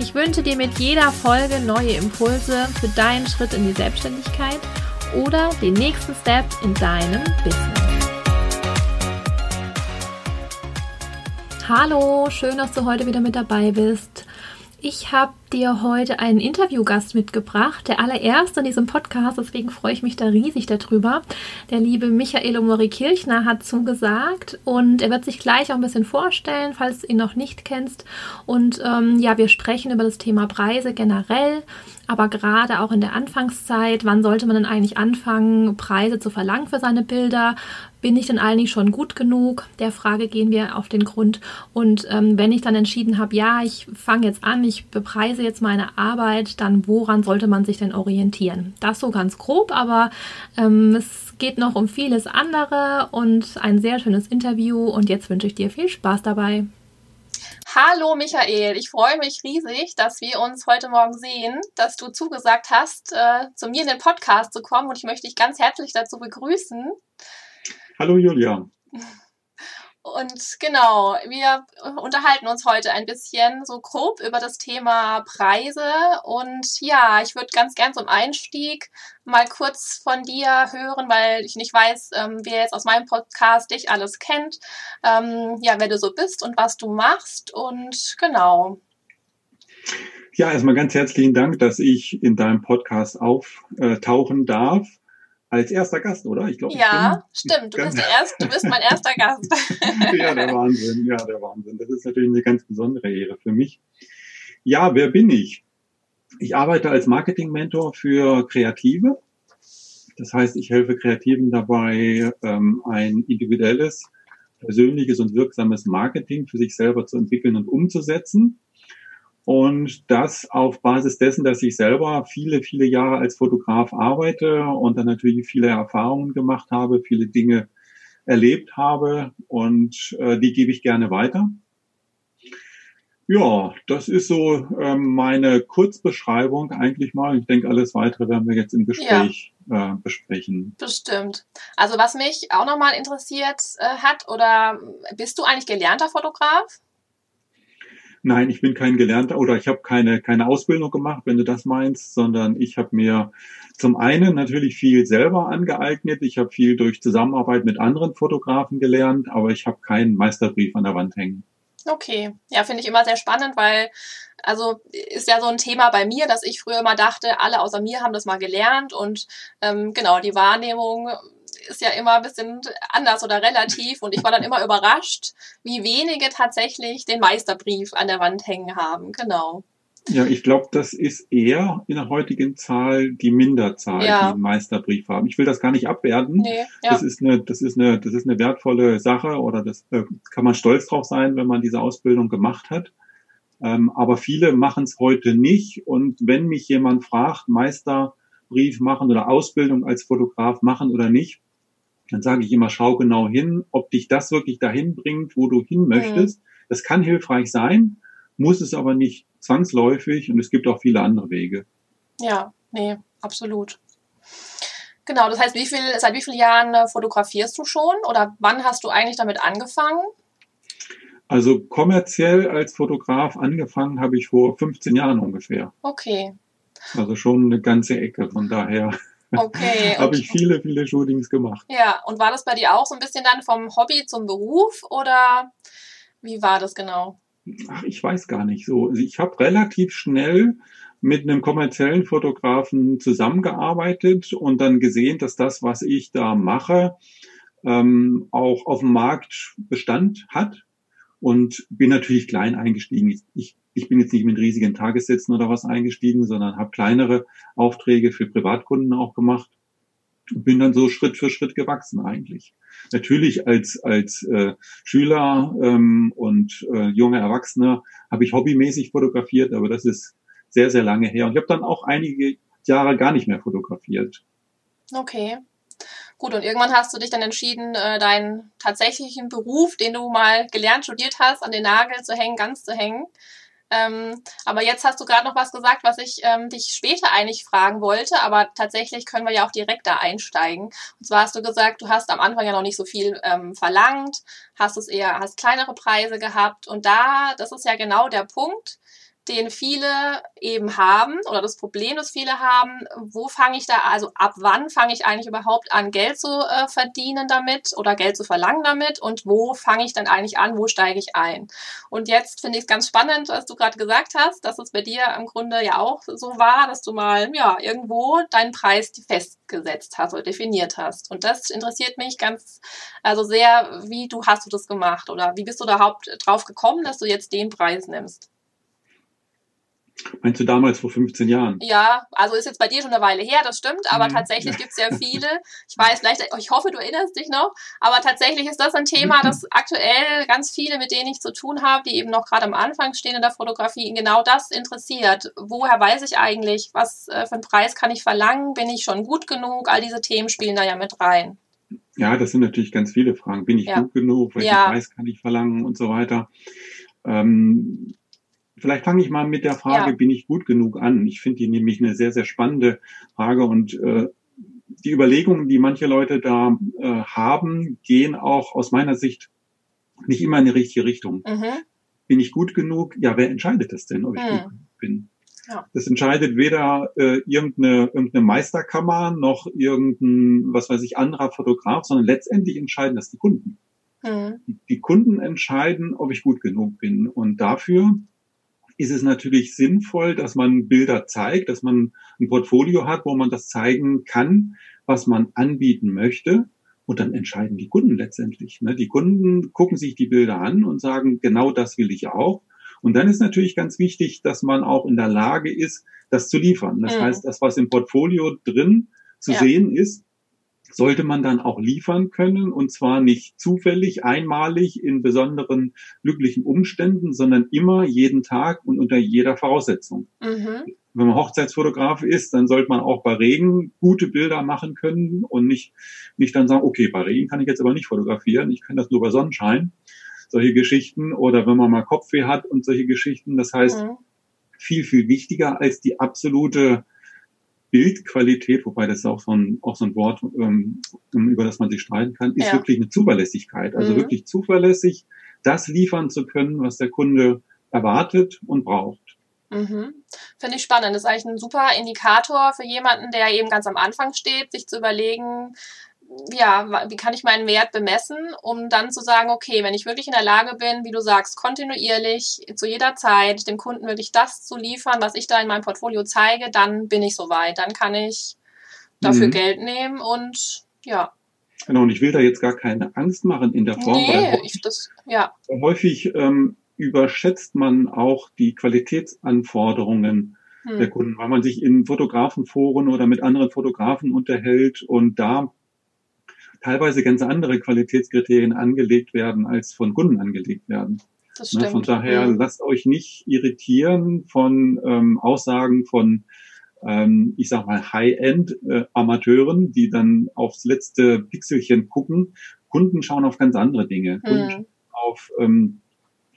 Ich wünsche dir mit jeder Folge neue Impulse für deinen Schritt in die Selbstständigkeit oder den nächsten Step in deinem Business. Hallo, schön, dass du heute wieder mit dabei bist. Ich habe dir heute einen Interviewgast mitgebracht, der allererste in diesem Podcast, deswegen freue ich mich da riesig darüber. Der liebe Michael Omori Kirchner hat zugesagt und er wird sich gleich auch ein bisschen vorstellen, falls du ihn noch nicht kennst. Und ähm, ja, wir sprechen über das Thema Preise generell, aber gerade auch in der Anfangszeit, wann sollte man denn eigentlich anfangen, Preise zu verlangen für seine Bilder? Bin ich denn eigentlich schon gut genug? Der Frage gehen wir auf den Grund. Und ähm, wenn ich dann entschieden habe, ja, ich fange jetzt an, ich bepreise jetzt meine Arbeit, dann woran sollte man sich denn orientieren? Das so ganz grob, aber ähm, es geht noch um vieles andere und ein sehr schönes Interview. Und jetzt wünsche ich dir viel Spaß dabei. Hallo Michael, ich freue mich riesig, dass wir uns heute Morgen sehen, dass du zugesagt hast, äh, zu mir in den Podcast zu kommen und ich möchte dich ganz herzlich dazu begrüßen. Hallo Julia. Und genau, wir unterhalten uns heute ein bisschen so grob über das Thema Preise. Und ja, ich würde ganz gern zum Einstieg mal kurz von dir hören, weil ich nicht weiß, ähm, wer jetzt aus meinem Podcast dich alles kennt. Ähm, ja, wer du so bist und was du machst. Und genau. Ja, erstmal ganz herzlichen Dank, dass ich in deinem Podcast auftauchen darf als erster Gast, oder? Ich glaube, ja, ich stimmt. Du bist, der erste, du bist mein erster Gast. ja, der Wahnsinn. Ja, der Wahnsinn. Das ist natürlich eine ganz besondere Ehre für mich. Ja, wer bin ich? Ich arbeite als Marketing-Mentor für Kreative. Das heißt, ich helfe Kreativen dabei, ähm, ein individuelles, persönliches und wirksames Marketing für sich selber zu entwickeln und umzusetzen. Und das auf Basis dessen, dass ich selber viele, viele Jahre als Fotograf arbeite und dann natürlich viele Erfahrungen gemacht habe, viele Dinge erlebt habe und äh, die gebe ich gerne weiter. Ja, das ist so ähm, meine Kurzbeschreibung eigentlich mal. Ich denke, alles weitere werden wir jetzt im Gespräch ja. äh, besprechen. Bestimmt. Also was mich auch nochmal interessiert äh, hat, oder bist du eigentlich gelernter Fotograf? Nein, ich bin kein Gelernter oder ich habe keine, keine Ausbildung gemacht, wenn du das meinst, sondern ich habe mir zum einen natürlich viel selber angeeignet. Ich habe viel durch Zusammenarbeit mit anderen Fotografen gelernt, aber ich habe keinen Meisterbrief an der Wand hängen. Okay, ja, finde ich immer sehr spannend, weil also ist ja so ein Thema bei mir, dass ich früher immer dachte, alle außer mir haben das mal gelernt und ähm, genau die Wahrnehmung ist ja immer ein bisschen anders oder relativ und ich war dann immer überrascht, wie wenige tatsächlich den Meisterbrief an der Wand hängen haben. Genau. Ja, ich glaube, das ist eher in der heutigen Zahl die Minderzahl, ja. die einen Meisterbrief haben. Ich will das gar nicht abwerten. Nee, ja. Das ist eine, das ist eine, das ist eine wertvolle Sache oder das äh, kann man stolz drauf sein, wenn man diese Ausbildung gemacht hat. Ähm, aber viele machen es heute nicht. Und wenn mich jemand fragt, Meisterbrief machen oder Ausbildung als Fotograf machen oder nicht, dann sage ich immer, schau genau hin, ob dich das wirklich dahin bringt, wo du hin mhm. möchtest. Mhm. Das kann hilfreich sein, muss es aber nicht zwangsläufig und es gibt auch viele andere Wege. Ja, nee, absolut. Genau, das heißt, wie viel, seit wie vielen Jahren äh, fotografierst du schon oder wann hast du eigentlich damit angefangen? Also kommerziell als Fotograf angefangen habe ich vor 15 Jahren ungefähr. Okay. Also schon eine ganze Ecke, von daher. Okay. Habe ich viele, viele Shootings gemacht. Ja, und war das bei dir auch so ein bisschen dann vom Hobby zum Beruf oder wie war das genau? Ach, ich weiß gar nicht so. Ich habe relativ schnell mit einem kommerziellen Fotografen zusammengearbeitet und dann gesehen, dass das, was ich da mache, ähm, auch auf dem Markt Bestand hat und bin natürlich klein eingestiegen. Ich ich bin jetzt nicht mit riesigen Tagessätzen oder was eingestiegen, sondern habe kleinere Aufträge für Privatkunden auch gemacht und bin dann so Schritt für Schritt gewachsen eigentlich. Natürlich als als äh, Schüler ähm, und äh, junger Erwachsener habe ich hobbymäßig fotografiert, aber das ist sehr, sehr lange her. Und ich habe dann auch einige Jahre gar nicht mehr fotografiert. Okay. Gut, und irgendwann hast du dich dann entschieden, äh, deinen tatsächlichen Beruf, den du mal gelernt, studiert hast, an den Nagel zu hängen, ganz zu hängen. Ähm, aber jetzt hast du gerade noch was gesagt, was ich ähm, dich später eigentlich fragen wollte, aber tatsächlich können wir ja auch direkt da einsteigen. Und zwar hast du gesagt, du hast am Anfang ja noch nicht so viel ähm, verlangt, hast es eher, hast kleinere Preise gehabt und da, das ist ja genau der Punkt, den viele eben haben oder das Problem, das viele haben, wo fange ich da, also ab wann fange ich eigentlich überhaupt an, Geld zu äh, verdienen damit oder Geld zu verlangen damit und wo fange ich dann eigentlich an, wo steige ich ein? Und jetzt finde ich es ganz spannend, was du gerade gesagt hast, dass es bei dir im Grunde ja auch so war, dass du mal ja irgendwo deinen Preis festgesetzt hast oder definiert hast. Und das interessiert mich ganz, also sehr, wie du hast du das gemacht oder wie bist du da überhaupt drauf gekommen, dass du jetzt den Preis nimmst? Meinst du damals vor 15 Jahren? Ja, also ist jetzt bei dir schon eine Weile her, das stimmt, aber mhm. tatsächlich gibt es ja viele. Ich weiß, vielleicht, ich hoffe, du erinnerst dich noch, aber tatsächlich ist das ein Thema, das aktuell ganz viele, mit denen ich zu tun habe, die eben noch gerade am Anfang stehen in der Fotografie, genau das interessiert. Woher weiß ich eigentlich, was äh, für einen Preis kann ich verlangen? Bin ich schon gut genug? All diese Themen spielen da ja mit rein. Ja, das sind natürlich ganz viele Fragen. Bin ich ja. gut genug? Welchen ja. Preis kann ich verlangen und so weiter? Ähm, Vielleicht fange ich mal mit der Frage, ja. bin ich gut genug an? Ich finde die nämlich eine sehr, sehr spannende Frage und äh, die Überlegungen, die manche Leute da äh, haben, gehen auch aus meiner Sicht nicht immer in die richtige Richtung. Mhm. Bin ich gut genug? Ja, wer entscheidet das denn, ob ich mhm. gut genug bin? Ja. Das entscheidet weder äh, irgendeine, irgendeine Meisterkammer noch irgendein, was weiß ich, anderer Fotograf, sondern letztendlich entscheiden das die Kunden. Mhm. Die, die Kunden entscheiden, ob ich gut genug bin. Und dafür ist es natürlich sinnvoll, dass man Bilder zeigt, dass man ein Portfolio hat, wo man das zeigen kann, was man anbieten möchte. Und dann entscheiden die Kunden letztendlich. Ne? Die Kunden gucken sich die Bilder an und sagen, genau das will ich auch. Und dann ist natürlich ganz wichtig, dass man auch in der Lage ist, das zu liefern. Das mhm. heißt, das, was im Portfolio drin zu ja. sehen ist, sollte man dann auch liefern können und zwar nicht zufällig, einmalig in besonderen glücklichen Umständen, sondern immer jeden Tag und unter jeder Voraussetzung. Mhm. Wenn man Hochzeitsfotograf ist, dann sollte man auch bei Regen gute Bilder machen können und nicht, nicht dann sagen, okay, bei Regen kann ich jetzt aber nicht fotografieren, ich kann das nur bei Sonnenschein. Solche Geschichten oder wenn man mal Kopfweh hat und solche Geschichten. Das heißt, mhm. viel, viel wichtiger als die absolute Bildqualität, wobei das ist auch so ein, auch so ein Wort, ähm, über das man sich streiten kann, ist ja. wirklich eine Zuverlässigkeit. Also mhm. wirklich zuverlässig das liefern zu können, was der Kunde erwartet und braucht. Mhm. Finde ich spannend. Das ist eigentlich ein super Indikator für jemanden, der eben ganz am Anfang steht, sich zu überlegen, ja, wie kann ich meinen Wert bemessen, um dann zu sagen, okay, wenn ich wirklich in der Lage bin, wie du sagst, kontinuierlich zu jeder Zeit dem Kunden wirklich das zu liefern, was ich da in meinem Portfolio zeige, dann bin ich soweit. Dann kann ich dafür mhm. Geld nehmen und ja. Genau, und ich will da jetzt gar keine Angst machen in der Form, nee, weil häufig, ich das, ja. häufig ähm, überschätzt man auch die Qualitätsanforderungen hm. der Kunden, weil man sich in Fotografenforen oder mit anderen Fotografen unterhält und da teilweise ganz andere Qualitätskriterien angelegt werden, als von Kunden angelegt werden. Das stimmt. Von daher mhm. lasst euch nicht irritieren von ähm, Aussagen von, ähm, ich sag mal, High-End-Amateuren, äh, die dann aufs letzte Pixelchen gucken. Kunden schauen auf ganz andere Dinge. Mhm. Kunden schauen auf, ähm,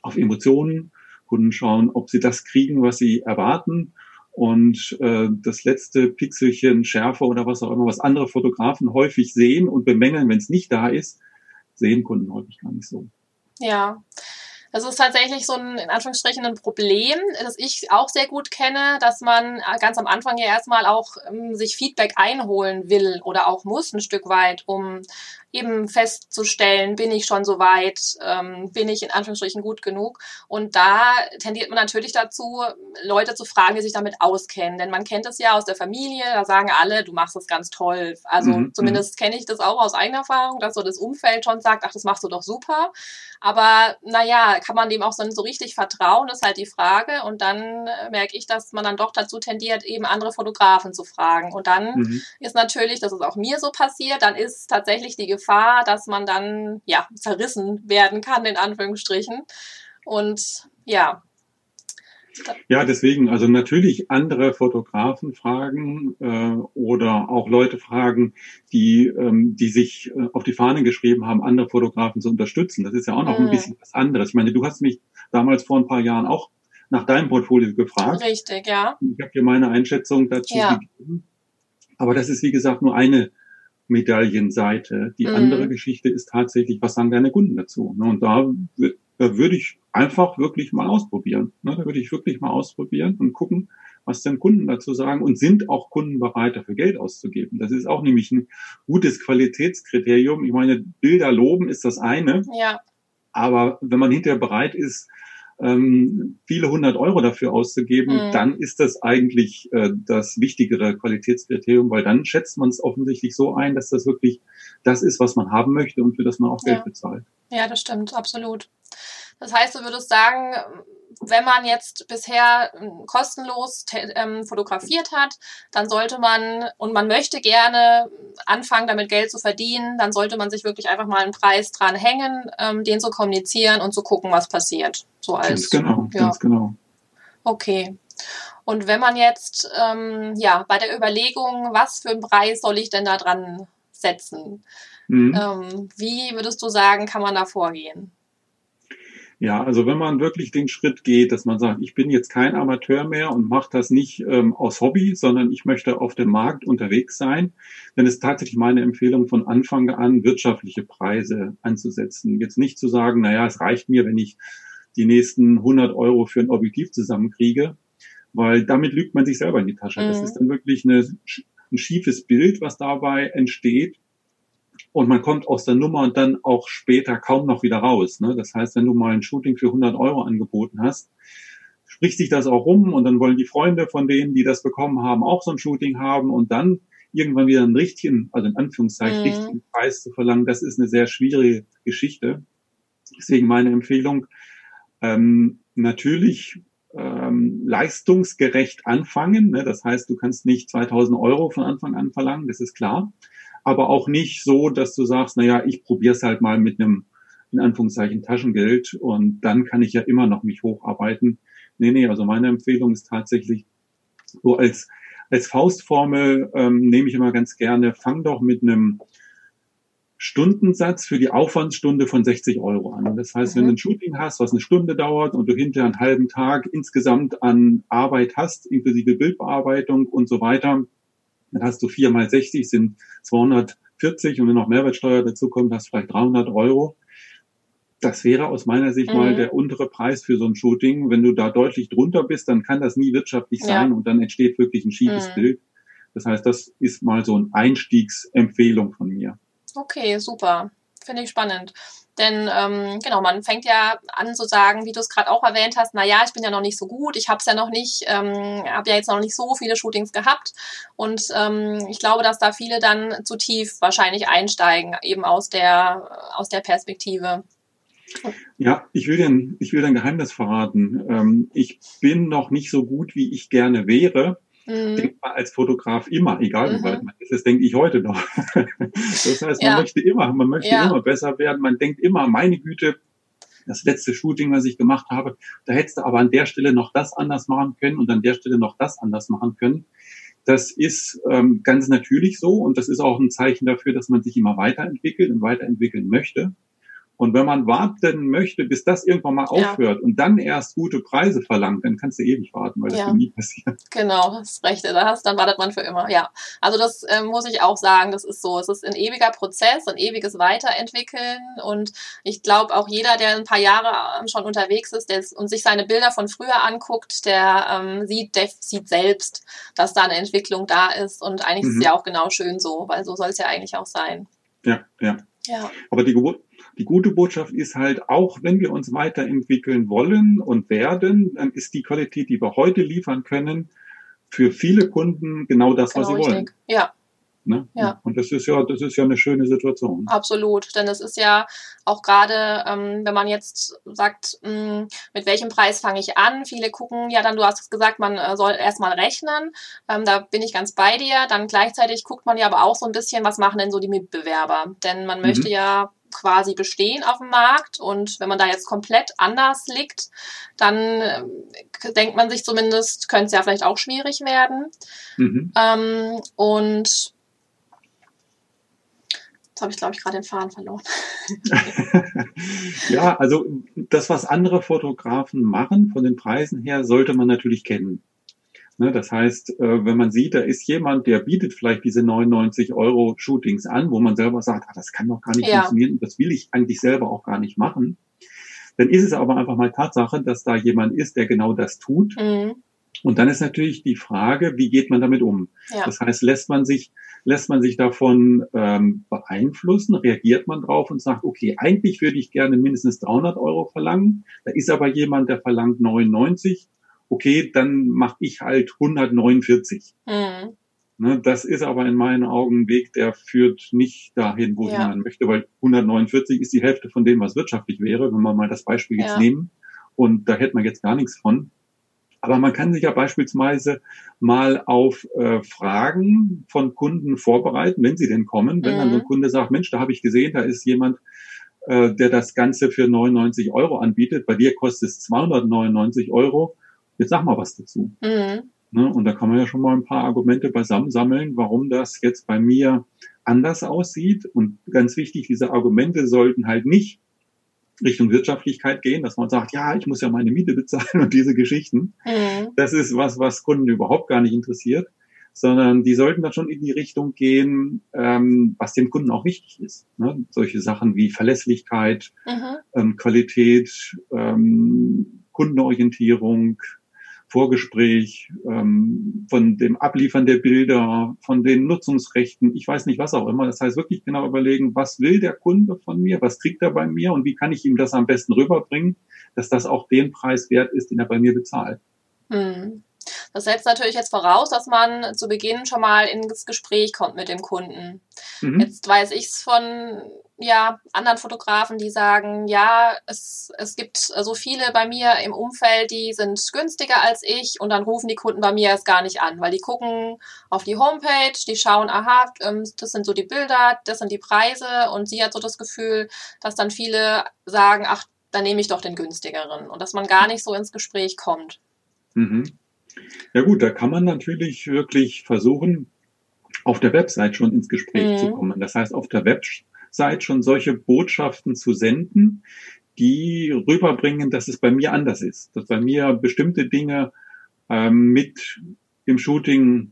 auf Emotionen. Kunden schauen, ob sie das kriegen, was sie erwarten und äh, das letzte Pixelchen Schärfe oder was auch immer, was andere Fotografen häufig sehen und bemängeln, wenn es nicht da ist, sehen Kunden häufig gar nicht so. Ja. Das ist tatsächlich so ein, in Anführungsstrichen, ein Problem, das ich auch sehr gut kenne, dass man ganz am Anfang ja erstmal auch ähm, sich Feedback einholen will oder auch muss ein Stück weit, um eben festzustellen, bin ich schon so weit, ähm, bin ich in Anführungsstrichen gut genug. Und da tendiert man natürlich dazu, Leute zu fragen, die sich damit auskennen. Denn man kennt es ja aus der Familie, da sagen alle, du machst das ganz toll. Also mhm. zumindest mhm. kenne ich das auch aus eigener Erfahrung, dass so das Umfeld schon sagt, ach, das machst du doch super. Aber naja, kann man dem auch so, so richtig vertrauen, ist halt die Frage. Und dann äh, merke ich, dass man dann doch dazu tendiert, eben andere Fotografen zu fragen. Und dann mhm. ist natürlich, das ist auch mir so passiert, dann ist tatsächlich die Gefahr, dass man dann ja zerrissen werden kann, in Anführungsstrichen. Und ja, Ja, deswegen, also natürlich andere Fotografen fragen äh, oder auch Leute fragen, die, ähm, die sich äh, auf die Fahne geschrieben haben, andere Fotografen zu unterstützen. Das ist ja auch noch mhm. ein bisschen was anderes. Ich meine, du hast mich damals vor ein paar Jahren auch nach deinem Portfolio gefragt. Richtig, ja. Ich habe dir meine Einschätzung dazu ja. gegeben. Aber das ist, wie gesagt, nur eine Medaillenseite. Die mhm. andere Geschichte ist tatsächlich, was sagen deine Kunden dazu? Ne? Und da, da würde ich einfach wirklich mal ausprobieren. Ne? Da würde ich wirklich mal ausprobieren und gucken, was denn Kunden dazu sagen und sind auch Kunden bereit, dafür Geld auszugeben. Das ist auch nämlich ein gutes Qualitätskriterium. Ich meine, Bilder loben ist das eine. Ja. Aber wenn man hinterher bereit ist, ähm, viele hundert Euro dafür auszugeben, mhm. dann ist das eigentlich äh, das wichtigere Qualitätskriterium, weil dann schätzt man es offensichtlich so ein, dass das wirklich das ist, was man haben möchte und für das man auch Geld ja. bezahlt. Ja, das stimmt, absolut. Das heißt, du würdest sagen, wenn man jetzt bisher ähm, kostenlos ähm, fotografiert hat, dann sollte man und man möchte gerne anfangen, damit Geld zu verdienen, dann sollte man sich wirklich einfach mal einen Preis dran hängen, ähm, den zu kommunizieren und zu gucken, was passiert. So als, ganz genau, ja. ganz genau. Okay. Und wenn man jetzt ähm, ja bei der Überlegung, was für einen Preis soll ich denn da dran setzen, mhm. ähm, wie würdest du sagen, kann man da vorgehen? Ja, also wenn man wirklich den Schritt geht, dass man sagt, ich bin jetzt kein Amateur mehr und mache das nicht ähm, aus Hobby, sondern ich möchte auf dem Markt unterwegs sein, dann ist tatsächlich meine Empfehlung von Anfang an, wirtschaftliche Preise anzusetzen. Jetzt nicht zu sagen, naja, es reicht mir, wenn ich die nächsten 100 Euro für ein Objektiv zusammenkriege, weil damit lügt man sich selber in die Tasche. Mhm. Das ist dann wirklich eine, ein schiefes Bild, was dabei entsteht und man kommt aus der Nummer und dann auch später kaum noch wieder raus. Ne? Das heißt, wenn du mal ein Shooting für 100 Euro angeboten hast, spricht sich das auch rum und dann wollen die Freunde von denen, die das bekommen haben, auch so ein Shooting haben und dann irgendwann wieder einen richtigen, also in Anführungszeichen, mhm. richtigen Preis zu verlangen, das ist eine sehr schwierige Geschichte. Deswegen meine Empfehlung, ähm, natürlich ähm, leistungsgerecht anfangen. Ne? Das heißt, du kannst nicht 2000 Euro von Anfang an verlangen, das ist klar aber auch nicht so, dass du sagst, naja, ich probiere es halt mal mit einem, in Anführungszeichen, Taschengeld und dann kann ich ja immer noch mich hocharbeiten. Nee, nee, also meine Empfehlung ist tatsächlich so als, als Faustformel ähm, nehme ich immer ganz gerne, fang doch mit einem Stundensatz für die Aufwandsstunde von 60 Euro an. Das heißt, mhm. wenn du ein Shooting hast, was eine Stunde dauert und du hinterher einen halben Tag insgesamt an Arbeit hast, inklusive Bildbearbeitung und so weiter, dann hast du vier mal 60 sind 240 und wenn noch Mehrwertsteuer dazu kommt, hast du vielleicht 300 Euro. Das wäre aus meiner Sicht mhm. mal der untere Preis für so ein Shooting. Wenn du da deutlich drunter bist, dann kann das nie wirtschaftlich sein ja. und dann entsteht wirklich ein schiefes mhm. Bild. Das heißt, das ist mal so eine Einstiegsempfehlung von mir. Okay, super. Finde ich spannend. Denn ähm, genau, man fängt ja an zu sagen, wie du es gerade auch erwähnt hast, na ja, ich bin ja noch nicht so gut, ich habe es ja noch nicht, ähm, habe ja jetzt noch nicht so viele Shootings gehabt. Und ähm, ich glaube, dass da viele dann zu tief wahrscheinlich einsteigen, eben aus der, aus der Perspektive. Ja, ich will dir, ich will dein Geheimnis verraten. Ähm, ich bin noch nicht so gut, wie ich gerne wäre. Mhm. Denkt man als Fotograf immer, egal wie mhm. weit man ist, das denke ich heute noch. das heißt, man ja. möchte immer, man möchte ja. immer besser werden. Man denkt immer, meine Güte, das letzte Shooting, was ich gemacht habe, da hättest du aber an der Stelle noch das anders machen können und an der Stelle noch das anders machen können. Das ist ähm, ganz natürlich so und das ist auch ein Zeichen dafür, dass man sich immer weiterentwickelt und weiterentwickeln möchte. Und wenn man warten möchte, bis das irgendwann mal ja. aufhört und dann erst gute Preise verlangt, dann kannst du ewig warten, weil das ja. nie passiert. Genau, das Rechte da hast, dann wartet man für immer. Ja, also das äh, muss ich auch sagen, das ist so. Es ist ein ewiger Prozess, ein ewiges Weiterentwickeln und ich glaube auch jeder, der ein paar Jahre ähm, schon unterwegs ist der, und sich seine Bilder von früher anguckt, der ähm, sieht, der sieht selbst, dass da eine Entwicklung da ist und eigentlich mhm. ist es ja auch genau schön so, weil so soll es ja eigentlich auch sein. Ja, ja. Ja. Aber die, die gute Botschaft ist halt, auch wenn wir uns weiterentwickeln wollen und werden, dann ist die Qualität, die wir heute liefern können, für viele Kunden genau das, genau was sie richtig. wollen. Ja, Ne? Ja. Und das ist ja, das ist ja eine schöne Situation. Absolut, denn es ist ja auch gerade, ähm, wenn man jetzt sagt, mh, hm, mit welchem Preis fange ich an? Viele gucken, ja, dann du hast gesagt, man äh, soll erstmal rechnen. Ähm, da bin ich ganz bei dir. Dann gleichzeitig guckt man ja aber auch so ein bisschen, was machen denn so die Mitbewerber? Denn man möchte mhm. ja quasi bestehen auf dem Markt. Und wenn man da jetzt komplett anders liegt, dann äh, denkt man sich zumindest, könnte es ja vielleicht auch schwierig werden. Mhm. Ähm, und Jetzt habe ich, glaube ich, gerade den Faden verloren. ja, also das, was andere Fotografen machen, von den Preisen her, sollte man natürlich kennen. Ne, das heißt, äh, wenn man sieht, da ist jemand, der bietet vielleicht diese 99 Euro Shootings an, wo man selber sagt, ah, das kann doch gar nicht ja. funktionieren, das will ich eigentlich selber auch gar nicht machen. Dann ist es aber einfach mal Tatsache, dass da jemand ist, der genau das tut. Mhm. Und dann ist natürlich die Frage, wie geht man damit um? Ja. Das heißt, lässt man sich lässt man sich davon ähm, beeinflussen, reagiert man drauf und sagt, okay, eigentlich würde ich gerne mindestens 300 Euro verlangen, da ist aber jemand, der verlangt 99, okay, dann mache ich halt 149. Mhm. Ne, das ist aber in meinen Augen ein Weg, der führt nicht dahin, wo ja. man möchte, weil 149 ist die Hälfte von dem, was wirtschaftlich wäre, wenn wir mal das Beispiel jetzt ja. nehmen. Und da hätte man jetzt gar nichts von. Aber man kann sich ja beispielsweise mal auf äh, Fragen von Kunden vorbereiten, wenn sie denn kommen. Wenn mhm. dann so ein. Kunde sagt, Mensch, da habe ich gesehen, da ist jemand, äh, der das Ganze für 99 Euro anbietet. Bei dir kostet es 299 Euro. Jetzt sag mal was dazu. Mhm. Ne? Und da kann man ja schon mal ein paar Argumente beisammen sammeln, warum das jetzt bei mir anders aussieht. Und ganz wichtig, diese Argumente sollten halt nicht Richtung Wirtschaftlichkeit gehen, dass man sagt, ja, ich muss ja meine Miete bezahlen und diese Geschichten. Mhm. Das ist was, was Kunden überhaupt gar nicht interessiert, sondern die sollten dann schon in die Richtung gehen, ähm, was dem Kunden auch wichtig ist. Ne? Solche Sachen wie Verlässlichkeit, mhm. ähm, Qualität, ähm, Kundenorientierung, Vorgespräch, ähm, von dem Abliefern der Bilder, von den Nutzungsrechten, ich weiß nicht was auch immer. Das heißt wirklich genau überlegen, was will der Kunde von mir, was kriegt er bei mir und wie kann ich ihm das am besten rüberbringen, dass das auch den Preis wert ist, den er bei mir bezahlt. Hm. Das setzt natürlich jetzt voraus, dass man zu Beginn schon mal ins Gespräch kommt mit dem Kunden. Mhm. Jetzt weiß ich es von ja, anderen Fotografen, die sagen, ja, es, es gibt so viele bei mir im Umfeld, die sind günstiger als ich und dann rufen die Kunden bei mir erst gar nicht an, weil die gucken auf die Homepage, die schauen, aha, ähm, das sind so die Bilder, das sind die Preise und sie hat so das Gefühl, dass dann viele sagen, ach, dann nehme ich doch den günstigeren und dass man gar nicht so ins Gespräch kommt. Mhm. Ja gut, da kann man natürlich wirklich versuchen, auf der Website schon ins Gespräch mhm. zu kommen. Das heißt, auf der Website schon solche Botschaften zu senden, die rüberbringen, dass es bei mir anders ist, dass bei mir bestimmte Dinge ähm, mit im Shooting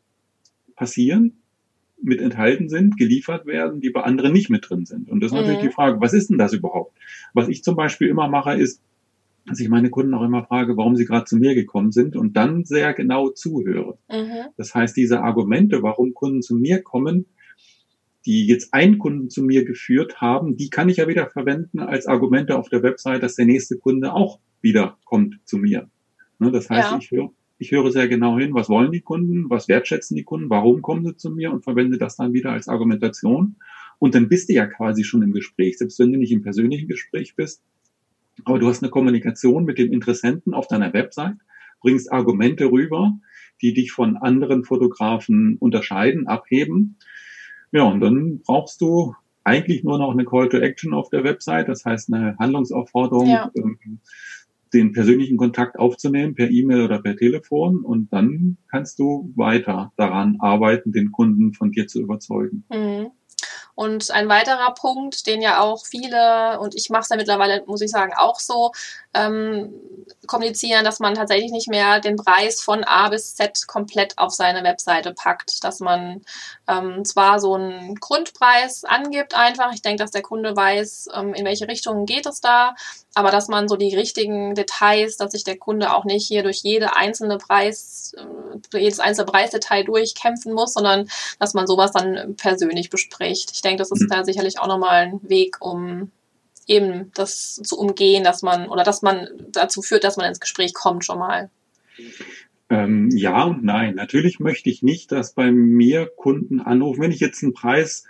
passieren, mit enthalten sind, geliefert werden, die bei anderen nicht mit drin sind. Und das ist mhm. natürlich die Frage, was ist denn das überhaupt? Was ich zum Beispiel immer mache, ist, dass ich meine Kunden auch immer frage, warum sie gerade zu mir gekommen sind und dann sehr genau zuhöre. Mhm. Das heißt, diese Argumente, warum Kunden zu mir kommen, die jetzt einen Kunden zu mir geführt haben, die kann ich ja wieder verwenden als Argumente auf der Website, dass der nächste Kunde auch wieder kommt zu mir. Ne, das heißt, ja. ich höre ich höre sehr genau hin, was wollen die Kunden, was wertschätzen die Kunden, warum kommen sie zu mir und verwende das dann wieder als Argumentation. Und dann bist du ja quasi schon im Gespräch, selbst wenn du nicht im persönlichen Gespräch bist, aber du hast eine Kommunikation mit dem Interessenten auf deiner Website, bringst Argumente rüber, die dich von anderen Fotografen unterscheiden, abheben. Ja, und dann brauchst du eigentlich nur noch eine Call to Action auf der Website, das heißt eine Handlungsaufforderung, ja. ähm, den persönlichen Kontakt aufzunehmen per E-Mail oder per Telefon und dann kannst du weiter daran arbeiten, den Kunden von dir zu überzeugen. Mhm. Und ein weiterer Punkt, den ja auch viele, und ich mache es ja mittlerweile, muss ich sagen, auch so, ähm, kommunizieren, dass man tatsächlich nicht mehr den Preis von A bis Z komplett auf seine Webseite packt. Dass man ähm, zwar so einen Grundpreis angibt einfach, ich denke, dass der Kunde weiß, ähm, in welche Richtung geht es da, aber dass man so die richtigen Details, dass sich der Kunde auch nicht hier durch jede einzelne Preis, äh, jedes einzelne Preisdetail durchkämpfen muss, sondern dass man sowas dann persönlich bespricht. Ich denke, das ist mhm. da sicherlich auch nochmal ein Weg, um eben das zu umgehen, dass man oder dass man dazu führt, dass man ins Gespräch kommt schon mal. Ähm, ja und nein. Natürlich möchte ich nicht, dass bei mir Kunden anrufen, wenn ich jetzt einen Preis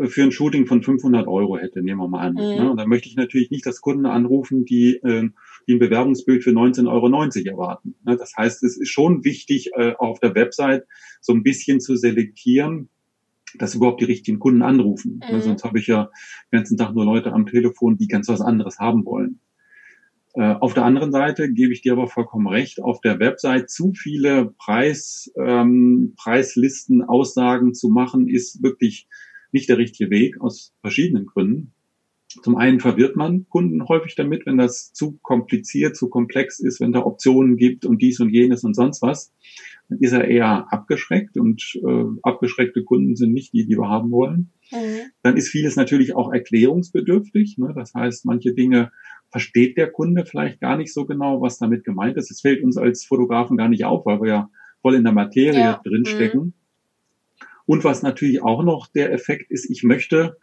für ein Shooting von 500 Euro hätte, nehmen wir mal an. Mhm. Ne? Und dann möchte ich natürlich nicht, dass Kunden anrufen, die, äh, die ein Bewerbungsbild für 19,90 Euro erwarten. Ne? Das heißt, es ist schon wichtig, äh, auf der Website so ein bisschen zu selektieren, dass überhaupt die richtigen Kunden anrufen. Mhm. Sonst habe ich ja den ganzen Tag nur Leute am Telefon, die ganz was anderes haben wollen. Äh, auf der anderen Seite gebe ich dir aber vollkommen recht, auf der Website zu viele Preis, ähm, Preislisten, Aussagen zu machen, ist wirklich nicht der richtige Weg aus verschiedenen Gründen. Zum einen verwirrt man Kunden häufig damit, wenn das zu kompliziert, zu komplex ist, wenn da Optionen gibt und dies und jenes und sonst was. Dann ist er eher abgeschreckt und äh, abgeschreckte Kunden sind nicht die, die wir haben wollen. Mhm. Dann ist vieles natürlich auch erklärungsbedürftig. Ne? Das heißt, manche Dinge versteht der Kunde vielleicht gar nicht so genau, was damit gemeint ist. Es fällt uns als Fotografen gar nicht auf, weil wir ja voll in der Materie ja. drinstecken. Mhm. Und was natürlich auch noch der Effekt ist, ich möchte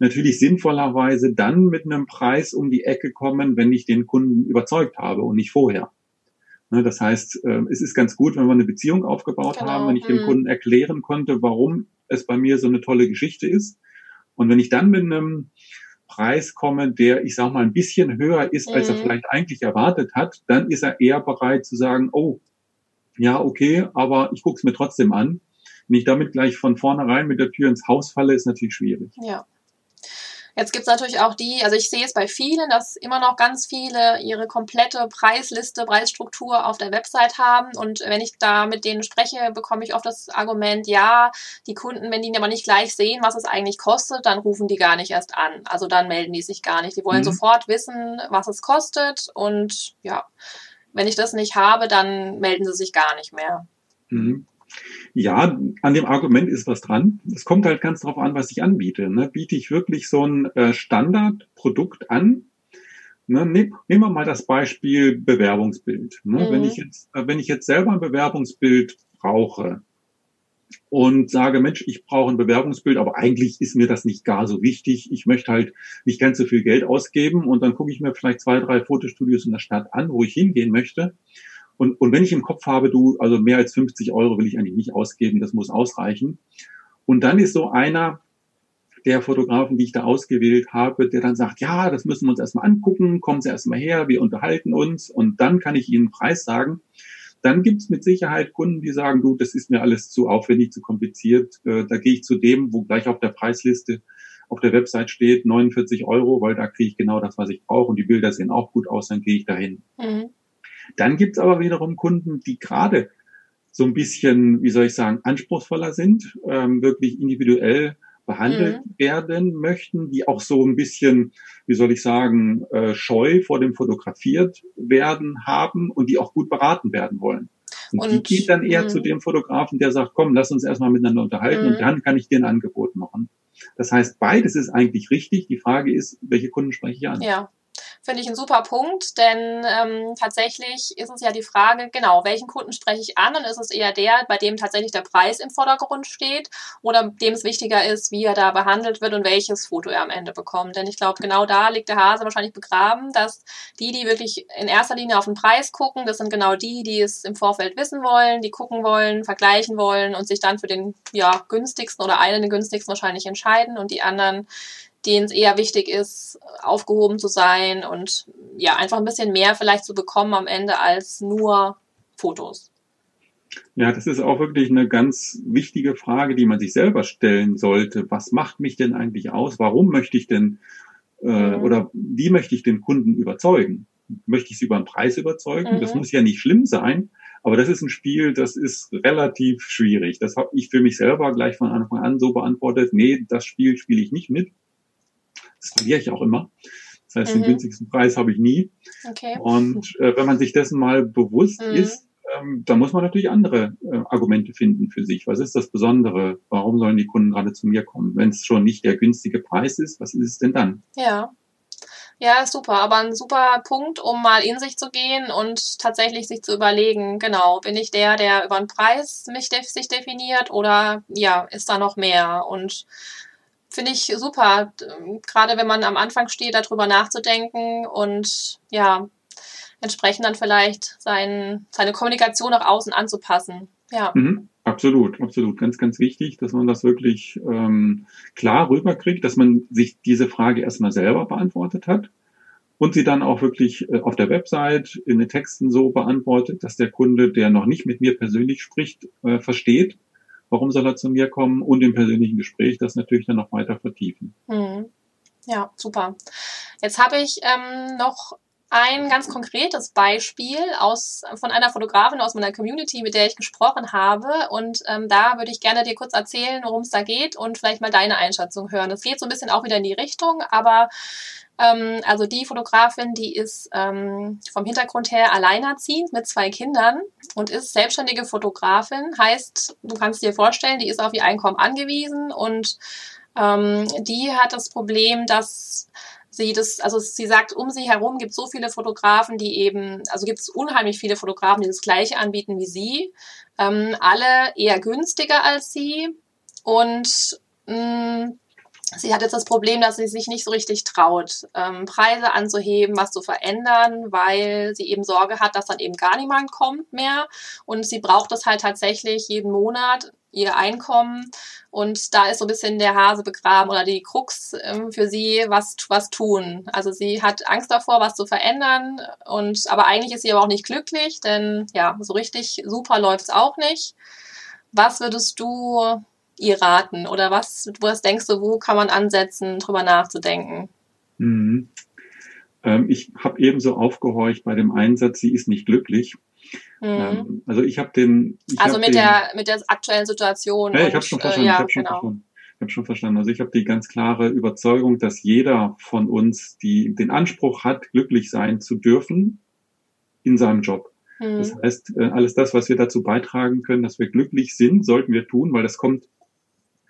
natürlich sinnvollerweise dann mit einem Preis um die Ecke kommen, wenn ich den Kunden überzeugt habe und nicht vorher. Ne, das heißt, ähm, es ist ganz gut, wenn wir eine Beziehung aufgebaut genau. haben, wenn ich dem mhm. Kunden erklären konnte, warum es bei mir so eine tolle Geschichte ist. Und wenn ich dann mit einem Preis komme, der, ich sag mal, ein bisschen höher ist, als er mhm. vielleicht eigentlich erwartet hat, dann ist er eher bereit zu sagen, oh, ja, okay, aber ich gucke es mir trotzdem an. Wenn ich damit gleich von vornherein mit der Tür ins Haus falle, ist natürlich schwierig. Ja. Jetzt gibt es natürlich auch die, also ich sehe es bei vielen, dass immer noch ganz viele ihre komplette Preisliste, Preisstruktur auf der Website haben. Und wenn ich da mit denen spreche, bekomme ich oft das Argument, ja, die Kunden, wenn die aber nicht gleich sehen, was es eigentlich kostet, dann rufen die gar nicht erst an. Also dann melden die sich gar nicht. Die wollen mhm. sofort wissen, was es kostet. Und ja, wenn ich das nicht habe, dann melden sie sich gar nicht mehr. Mhm. Ja, an dem Argument ist was dran. Es kommt halt ganz drauf an, was ich anbiete. Ne? Biete ich wirklich so ein äh, Standardprodukt an? Ne? Nehmen wir mal das Beispiel Bewerbungsbild. Ne? Mhm. Wenn ich jetzt, äh, wenn ich jetzt selber ein Bewerbungsbild brauche und sage, Mensch, ich brauche ein Bewerbungsbild, aber eigentlich ist mir das nicht gar so wichtig. Ich möchte halt nicht ganz so viel Geld ausgeben und dann gucke ich mir vielleicht zwei, drei Fotostudios in der Stadt an, wo ich hingehen möchte und, und wenn ich im Kopf habe, du, also mehr als 50 Euro will ich eigentlich nicht ausgeben, das muss ausreichen. Und dann ist so einer der Fotografen, die ich da ausgewählt habe, der dann sagt, ja, das müssen wir uns erstmal angucken, kommen Sie erstmal her, wir unterhalten uns und dann kann ich Ihnen einen Preis sagen. Dann gibt es mit Sicherheit Kunden, die sagen, du, das ist mir alles zu aufwendig, zu kompliziert. Äh, da gehe ich zu dem, wo gleich auf der Preisliste auf der Website steht 49 Euro, weil da kriege ich genau das, was ich brauche und die Bilder sehen auch gut aus, dann gehe ich dahin. Mhm. Dann gibt's aber wiederum Kunden, die gerade so ein bisschen, wie soll ich sagen, anspruchsvoller sind, ähm, wirklich individuell behandelt mhm. werden möchten, die auch so ein bisschen, wie soll ich sagen, äh, scheu vor dem fotografiert werden haben und die auch gut beraten werden wollen. Und, und die geht dann eher mh. zu dem Fotografen, der sagt, komm, lass uns erstmal miteinander unterhalten mhm. und dann kann ich dir ein Angebot machen. Das heißt, beides ist eigentlich richtig. Die Frage ist, welche Kunden spreche ich an? Ja, Finde ich ein super Punkt, denn ähm, tatsächlich ist es ja die Frage, genau, welchen Kunden spreche ich an und ist es eher der, bei dem tatsächlich der Preis im Vordergrund steht oder dem es wichtiger ist, wie er da behandelt wird und welches Foto er am Ende bekommt. Denn ich glaube, genau da liegt der Hase wahrscheinlich begraben, dass die, die wirklich in erster Linie auf den Preis gucken, das sind genau die, die es im Vorfeld wissen wollen, die gucken wollen, vergleichen wollen und sich dann für den ja, günstigsten oder einen der günstigsten wahrscheinlich entscheiden und die anderen, denen es eher wichtig ist, aufgehoben zu sein und ja, einfach ein bisschen mehr vielleicht zu bekommen am Ende als nur Fotos. Ja, das ist auch wirklich eine ganz wichtige Frage, die man sich selber stellen sollte. Was macht mich denn eigentlich aus? Warum möchte ich denn äh, mhm. oder wie möchte ich den Kunden überzeugen? Möchte ich sie über den Preis überzeugen? Mhm. Das muss ja nicht schlimm sein, aber das ist ein Spiel, das ist relativ schwierig. Das habe ich für mich selber gleich von Anfang an so beantwortet. Nee, das Spiel spiele ich nicht mit. Das verliere ich auch immer. Das heißt, mhm. den günstigsten Preis habe ich nie. Okay. Und äh, wenn man sich dessen mal bewusst mhm. ist, ähm, dann muss man natürlich andere äh, Argumente finden für sich. Was ist das Besondere? Warum sollen die Kunden gerade zu mir kommen? Wenn es schon nicht der günstige Preis ist, was ist es denn dann? Ja. Ja, super, aber ein super Punkt, um mal in sich zu gehen und tatsächlich sich zu überlegen, genau, bin ich der, der über den Preis mich def sich definiert oder ja, ist da noch mehr? Und finde ich super, gerade wenn man am Anfang steht, darüber nachzudenken und ja, entsprechend dann vielleicht sein, seine Kommunikation nach außen anzupassen. Ja. Mhm, absolut, absolut. Ganz, ganz wichtig, dass man das wirklich ähm, klar rüberkriegt, dass man sich diese Frage erstmal selber beantwortet hat und sie dann auch wirklich äh, auf der Website in den Texten so beantwortet, dass der Kunde, der noch nicht mit mir persönlich spricht, äh, versteht, warum soll er zu mir kommen und im persönlichen Gespräch das natürlich dann noch weiter vertiefen. Mhm. Ja, super. Jetzt habe ich ähm, noch ein ganz konkretes Beispiel aus, von einer Fotografin aus meiner Community, mit der ich gesprochen habe. Und ähm, da würde ich gerne dir kurz erzählen, worum es da geht und vielleicht mal deine Einschätzung hören. Es geht so ein bisschen auch wieder in die Richtung, aber ähm, also die Fotografin, die ist ähm, vom Hintergrund her alleinerziehend mit zwei Kindern und ist selbstständige Fotografin. Heißt, du kannst dir vorstellen, die ist auf ihr Einkommen angewiesen und ähm, die hat das Problem, dass sie das, also sie sagt, um sie herum gibt es so viele Fotografen, die eben, also gibt es unheimlich viele Fotografen, die das gleiche anbieten wie sie, ähm, alle eher günstiger als sie. Und mh, mm, Sie hat jetzt das Problem, dass sie sich nicht so richtig traut, ähm, Preise anzuheben, was zu verändern, weil sie eben Sorge hat, dass dann eben gar niemand kommt mehr. Und sie braucht es halt tatsächlich jeden Monat, ihr Einkommen. Und da ist so ein bisschen der Hase begraben oder die Krux ähm, für sie, was, was tun. Also sie hat Angst davor, was zu verändern. Und, aber eigentlich ist sie aber auch nicht glücklich, denn ja, so richtig super läuft es auch nicht. Was würdest du ihr raten? Oder was, was denkst du, wo kann man ansetzen, drüber nachzudenken? Mhm. Ähm, ich habe ebenso aufgehorcht bei dem Einsatz, sie ist nicht glücklich. Mhm. Ähm, also ich habe den. Ich also mit den, der mit der aktuellen Situation. Ja, ich habe schon verstanden. Äh, ja, ich habe schon, genau. verstanden. Ich hab schon verstanden. Also ich habe die ganz klare Überzeugung, dass jeder von uns die, den Anspruch hat, glücklich sein zu dürfen in seinem Job. Mhm. Das heißt, äh, alles das, was wir dazu beitragen können, dass wir glücklich sind, sollten wir tun, weil das kommt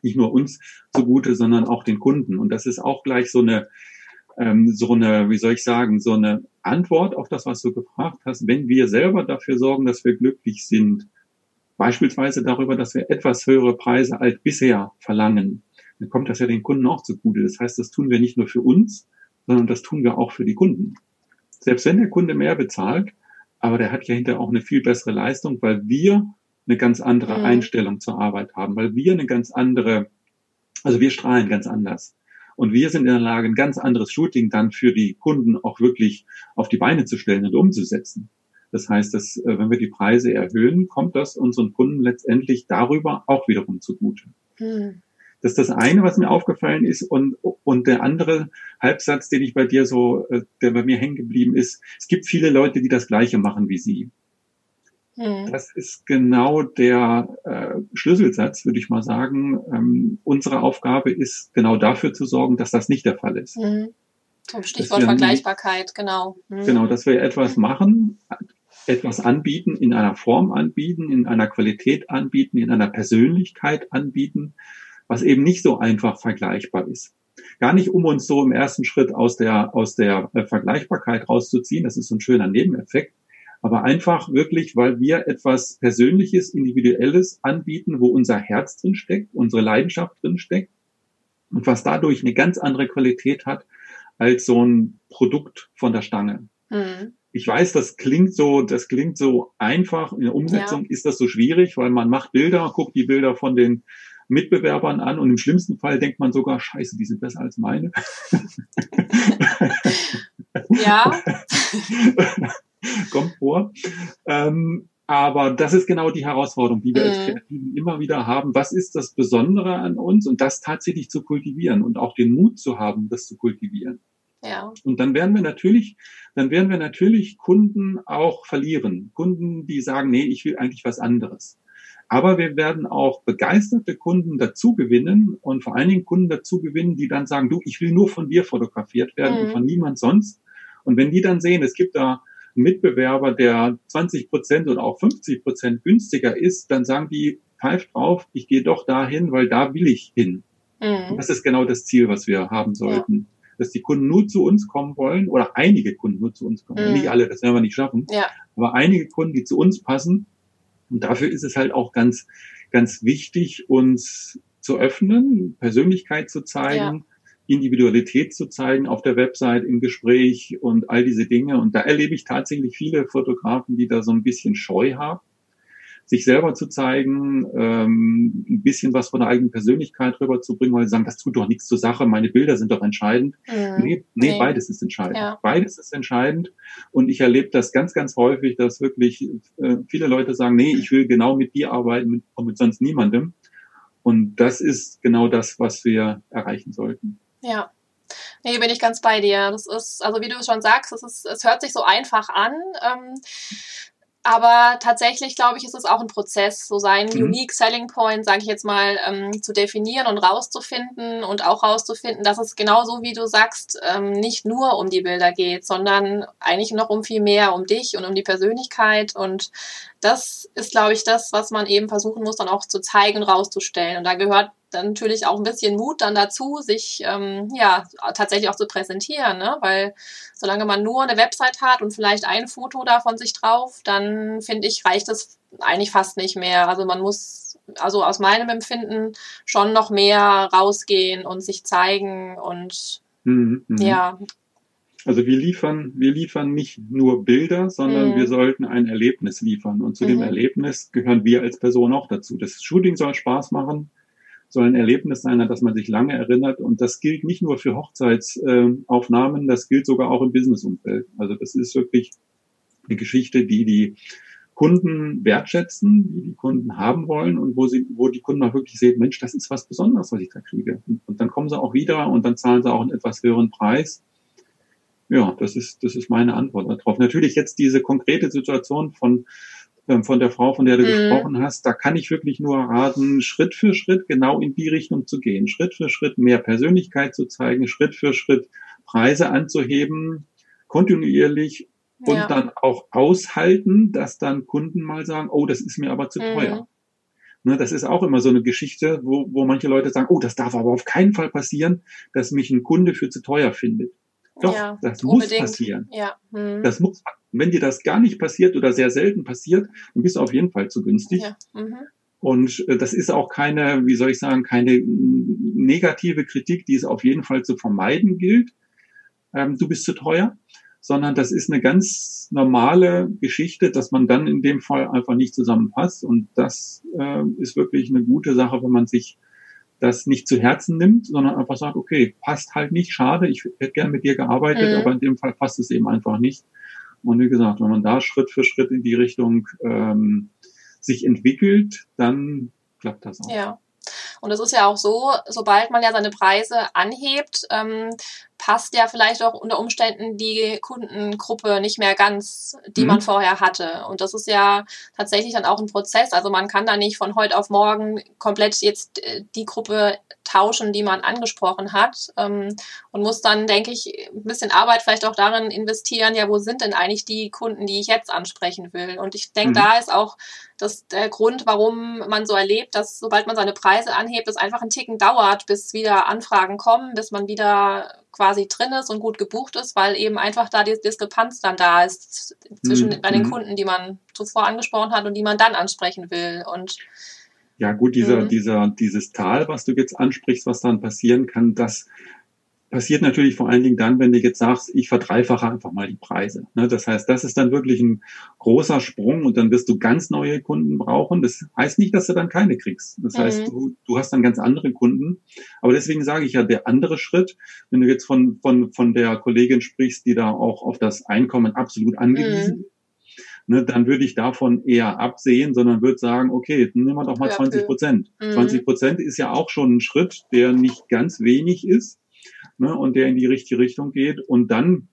nicht nur uns zugute, sondern auch den Kunden. Und das ist auch gleich so eine, ähm, so eine, wie soll ich sagen, so eine Antwort auf das, was du gefragt hast. Wenn wir selber dafür sorgen, dass wir glücklich sind, beispielsweise darüber, dass wir etwas höhere Preise als bisher verlangen, dann kommt das ja den Kunden auch zugute. Das heißt, das tun wir nicht nur für uns, sondern das tun wir auch für die Kunden. Selbst wenn der Kunde mehr bezahlt, aber der hat ja hinterher auch eine viel bessere Leistung, weil wir eine ganz andere mhm. Einstellung zur Arbeit haben, weil wir eine ganz andere, also wir strahlen ganz anders. Und wir sind in der Lage, ein ganz anderes Shooting dann für die Kunden auch wirklich auf die Beine zu stellen und umzusetzen. Das heißt, dass, äh, wenn wir die Preise erhöhen, kommt das unseren Kunden letztendlich darüber auch wiederum zugute. Mhm. Das ist das eine, was mir aufgefallen ist. Und, und der andere Halbsatz, den ich bei dir so, äh, der bei mir hängen geblieben ist, es gibt viele Leute, die das Gleiche machen wie Sie. Hm. Das ist genau der äh, Schlüsselsatz, würde ich mal sagen. Ähm, unsere Aufgabe ist genau dafür zu sorgen, dass das nicht der Fall ist. Mhm. Stichwort Vergleichbarkeit, nicht, genau. Mhm. Genau, dass wir etwas machen, etwas anbieten, in einer Form anbieten, in einer Qualität anbieten, in einer Persönlichkeit anbieten, was eben nicht so einfach vergleichbar ist. Gar nicht, um uns so im ersten Schritt aus der, aus der äh, Vergleichbarkeit rauszuziehen, das ist so ein schöner Nebeneffekt, aber einfach wirklich, weil wir etwas Persönliches, Individuelles anbieten, wo unser Herz drin steckt, unsere Leidenschaft drin steckt und was dadurch eine ganz andere Qualität hat als so ein Produkt von der Stange. Mhm. Ich weiß, das klingt so, das klingt so einfach. In der Umsetzung ja. ist das so schwierig, weil man macht Bilder, guckt die Bilder von den Mitbewerbern an und im schlimmsten Fall denkt man sogar, scheiße, die sind besser als meine. Ja. kommt vor. Ähm, aber das ist genau die Herausforderung, die wir mhm. als Kreativen immer wieder haben. Was ist das Besondere an uns und das tatsächlich zu kultivieren und auch den Mut zu haben, das zu kultivieren. Ja. Und dann werden wir natürlich, dann werden wir natürlich Kunden auch verlieren. Kunden, die sagen, nee, ich will eigentlich was anderes. Aber wir werden auch begeisterte Kunden dazu gewinnen und vor allen Dingen Kunden dazu gewinnen, die dann sagen, du, ich will nur von dir fotografiert werden mhm. und von niemand sonst. Und wenn die dann sehen, es gibt da Mitbewerber, der 20 Prozent oder auch 50 Prozent günstiger ist, dann sagen die, pfeift drauf, ich gehe doch dahin, weil da will ich hin. Mhm. Das ist genau das Ziel, was wir haben sollten. Ja. Dass die Kunden nur zu uns kommen wollen oder einige Kunden nur zu uns kommen. Mhm. Nicht alle, das werden wir nicht schaffen. Ja. Aber einige Kunden, die zu uns passen. Und dafür ist es halt auch ganz, ganz wichtig, uns zu öffnen, Persönlichkeit zu zeigen, ja Individualität zu zeigen auf der Website, im Gespräch und all diese Dinge. Und da erlebe ich tatsächlich viele Fotografen, die da so ein bisschen Scheu haben, sich selber zu zeigen, ähm, ein bisschen was von der eigenen Persönlichkeit rüberzubringen, weil sie sagen, das tut doch nichts zur Sache, meine Bilder sind doch entscheidend. Mhm. Nee, nee, nee, beides ist entscheidend. Ja. Beides ist entscheidend. Und ich erlebe das ganz, ganz häufig, dass wirklich äh, viele Leute sagen, nee, ich will genau mit dir arbeiten und mit sonst niemandem. Und das ist genau das, was wir erreichen sollten. Ja. Nee, bin ich ganz bei dir. Das ist, also wie du schon sagst, es, ist, es hört sich so einfach an. Ähm, aber tatsächlich, glaube ich, ist es auch ein Prozess, so seinen mhm. Unique Selling Point, sage ich jetzt mal, ähm, zu definieren und rauszufinden und auch rauszufinden, dass es genauso wie du sagst, ähm, nicht nur um die Bilder geht, sondern eigentlich noch um viel mehr, um dich und um die Persönlichkeit. Und das ist, glaube ich, das, was man eben versuchen muss, dann auch zu zeigen und rauszustellen. Und da gehört dann natürlich auch ein bisschen Mut dann dazu, sich ähm, ja tatsächlich auch zu präsentieren, ne? weil solange man nur eine Website hat und vielleicht ein Foto da von sich drauf, dann finde ich, reicht es eigentlich fast nicht mehr. Also man muss also aus meinem Empfinden schon noch mehr rausgehen und sich zeigen und mhm, mh. ja. Also wir liefern, wir liefern nicht nur Bilder, sondern mhm. wir sollten ein Erlebnis liefern. Und zu mhm. dem Erlebnis gehören wir als Person auch dazu. Das Shooting soll Spaß machen soll ein Erlebnis sein, an das man sich lange erinnert. Und das gilt nicht nur für Hochzeitsaufnahmen, das gilt sogar auch im Businessumfeld. Also das ist wirklich eine Geschichte, die die Kunden wertschätzen, die die Kunden haben wollen und wo sie, wo die Kunden auch wirklich sehen, Mensch, das ist was Besonderes, was ich da kriege. Und, und dann kommen sie auch wieder und dann zahlen sie auch einen etwas höheren Preis. Ja, das ist, das ist meine Antwort darauf. Natürlich jetzt diese konkrete Situation von von der Frau, von der du mhm. gesprochen hast, da kann ich wirklich nur raten, Schritt für Schritt genau in die Richtung zu gehen, Schritt für Schritt mehr Persönlichkeit zu zeigen, Schritt für Schritt Preise anzuheben, kontinuierlich und ja. dann auch aushalten, dass dann Kunden mal sagen, oh, das ist mir aber zu mhm. teuer. Ne, das ist auch immer so eine Geschichte, wo, wo manche Leute sagen, oh, das darf aber auf keinen Fall passieren, dass mich ein Kunde für zu teuer findet. Doch, ja, das unbedingt. muss passieren. Ja. Hm. Das muss. Wenn dir das gar nicht passiert oder sehr selten passiert, dann bist du auf jeden Fall zu günstig. Ja. Mhm. Und äh, das ist auch keine, wie soll ich sagen, keine negative Kritik, die es auf jeden Fall zu vermeiden gilt. Ähm, du bist zu teuer, sondern das ist eine ganz normale Geschichte, dass man dann in dem Fall einfach nicht zusammenpasst. Und das äh, ist wirklich eine gute Sache, wenn man sich das nicht zu Herzen nimmt, sondern einfach sagt, okay, passt halt nicht, schade, ich hätte gern mit dir gearbeitet, mhm. aber in dem Fall passt es eben einfach nicht. Und wie gesagt, wenn man da Schritt für Schritt in die Richtung ähm, sich entwickelt, dann klappt das auch. Ja. Und es ist ja auch so, sobald man ja seine Preise anhebt, ähm, passt ja vielleicht auch unter Umständen die Kundengruppe nicht mehr ganz, die mhm. man vorher hatte. Und das ist ja tatsächlich dann auch ein Prozess. Also man kann da nicht von heute auf morgen komplett jetzt äh, die Gruppe tauschen, die man angesprochen hat. Ähm, und muss dann, denke ich, ein bisschen Arbeit vielleicht auch darin investieren, ja, wo sind denn eigentlich die Kunden, die ich jetzt ansprechen will? Und ich denke, mhm. da ist auch das der Grund, warum man so erlebt, dass sobald man seine Preise anhebt, es einfach einen Ticken dauert, bis wieder Anfragen kommen, bis man wieder quasi drin ist und gut gebucht ist, weil eben einfach da die Diskrepanz dann da ist zwischen mhm. bei den mhm. Kunden, die man zuvor angesprochen hat und die man dann ansprechen will. Und ja, gut, dieser, mhm. dieser, dieses Tal, was du jetzt ansprichst, was dann passieren kann, das passiert natürlich vor allen Dingen dann, wenn du jetzt sagst, ich verdreifache einfach mal die Preise. Ne? Das heißt, das ist dann wirklich ein großer Sprung und dann wirst du ganz neue Kunden brauchen. Das heißt nicht, dass du dann keine kriegst. Das mhm. heißt, du, du hast dann ganz andere Kunden. Aber deswegen sage ich ja, der andere Schritt, wenn du jetzt von, von, von der Kollegin sprichst, die da auch auf das Einkommen absolut angewiesen mhm. ist, Ne, dann würde ich davon eher absehen, sondern würde sagen, okay, nehmen wir doch mal 20 Prozent. Mhm. 20 Prozent ist ja auch schon ein Schritt, der nicht ganz wenig ist ne, und der in die richtige Richtung geht. Und dann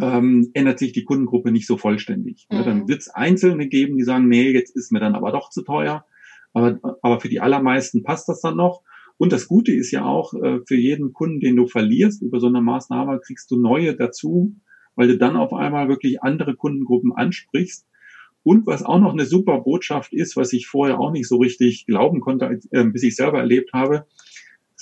ähm, ändert sich die Kundengruppe nicht so vollständig. Mhm. Ne, dann wird es Einzelne geben, die sagen, nee, jetzt ist mir dann aber doch zu teuer. Aber, aber für die allermeisten passt das dann noch. Und das Gute ist ja auch, äh, für jeden Kunden, den du verlierst über so eine Maßnahme, kriegst du neue dazu, weil du dann auf einmal wirklich andere Kundengruppen ansprichst. Und was auch noch eine super Botschaft ist, was ich vorher auch nicht so richtig glauben konnte, äh, bis ich selber erlebt habe,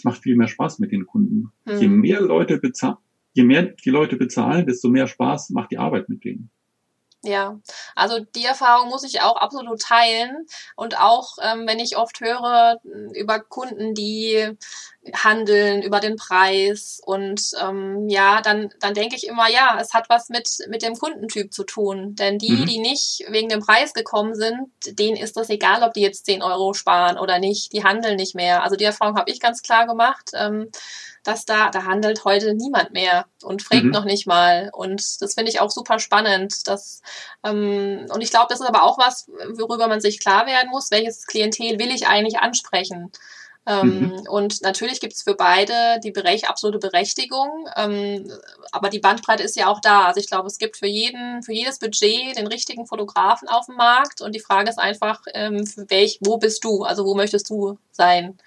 es macht viel mehr Spaß mit den Kunden. Mhm. Je mehr Leute bezahlen, je mehr die Leute bezahlen, desto mehr Spaß macht die Arbeit mit denen. Ja, also die Erfahrung muss ich auch absolut teilen. Und auch ähm, wenn ich oft höre über Kunden, die handeln über den Preis und ähm, ja, dann, dann denke ich immer, ja, es hat was mit, mit dem Kundentyp zu tun. Denn die, mhm. die nicht wegen dem Preis gekommen sind, denen ist das egal, ob die jetzt 10 Euro sparen oder nicht. Die handeln nicht mehr. Also die Erfahrung habe ich ganz klar gemacht. Ähm, dass da, da handelt heute niemand mehr und fragt mhm. noch nicht mal. Und das finde ich auch super spannend. Dass, ähm, und ich glaube, das ist aber auch was, worüber man sich klar werden muss, welches Klientel will ich eigentlich ansprechen. Ähm, mhm. Und natürlich gibt es für beide die Berech absolute Berechtigung, ähm, aber die Bandbreite ist ja auch da. Also ich glaube, es gibt für jeden, für jedes Budget den richtigen Fotografen auf dem Markt und die Frage ist einfach, ähm, für welch, wo bist du? Also wo möchtest du sein?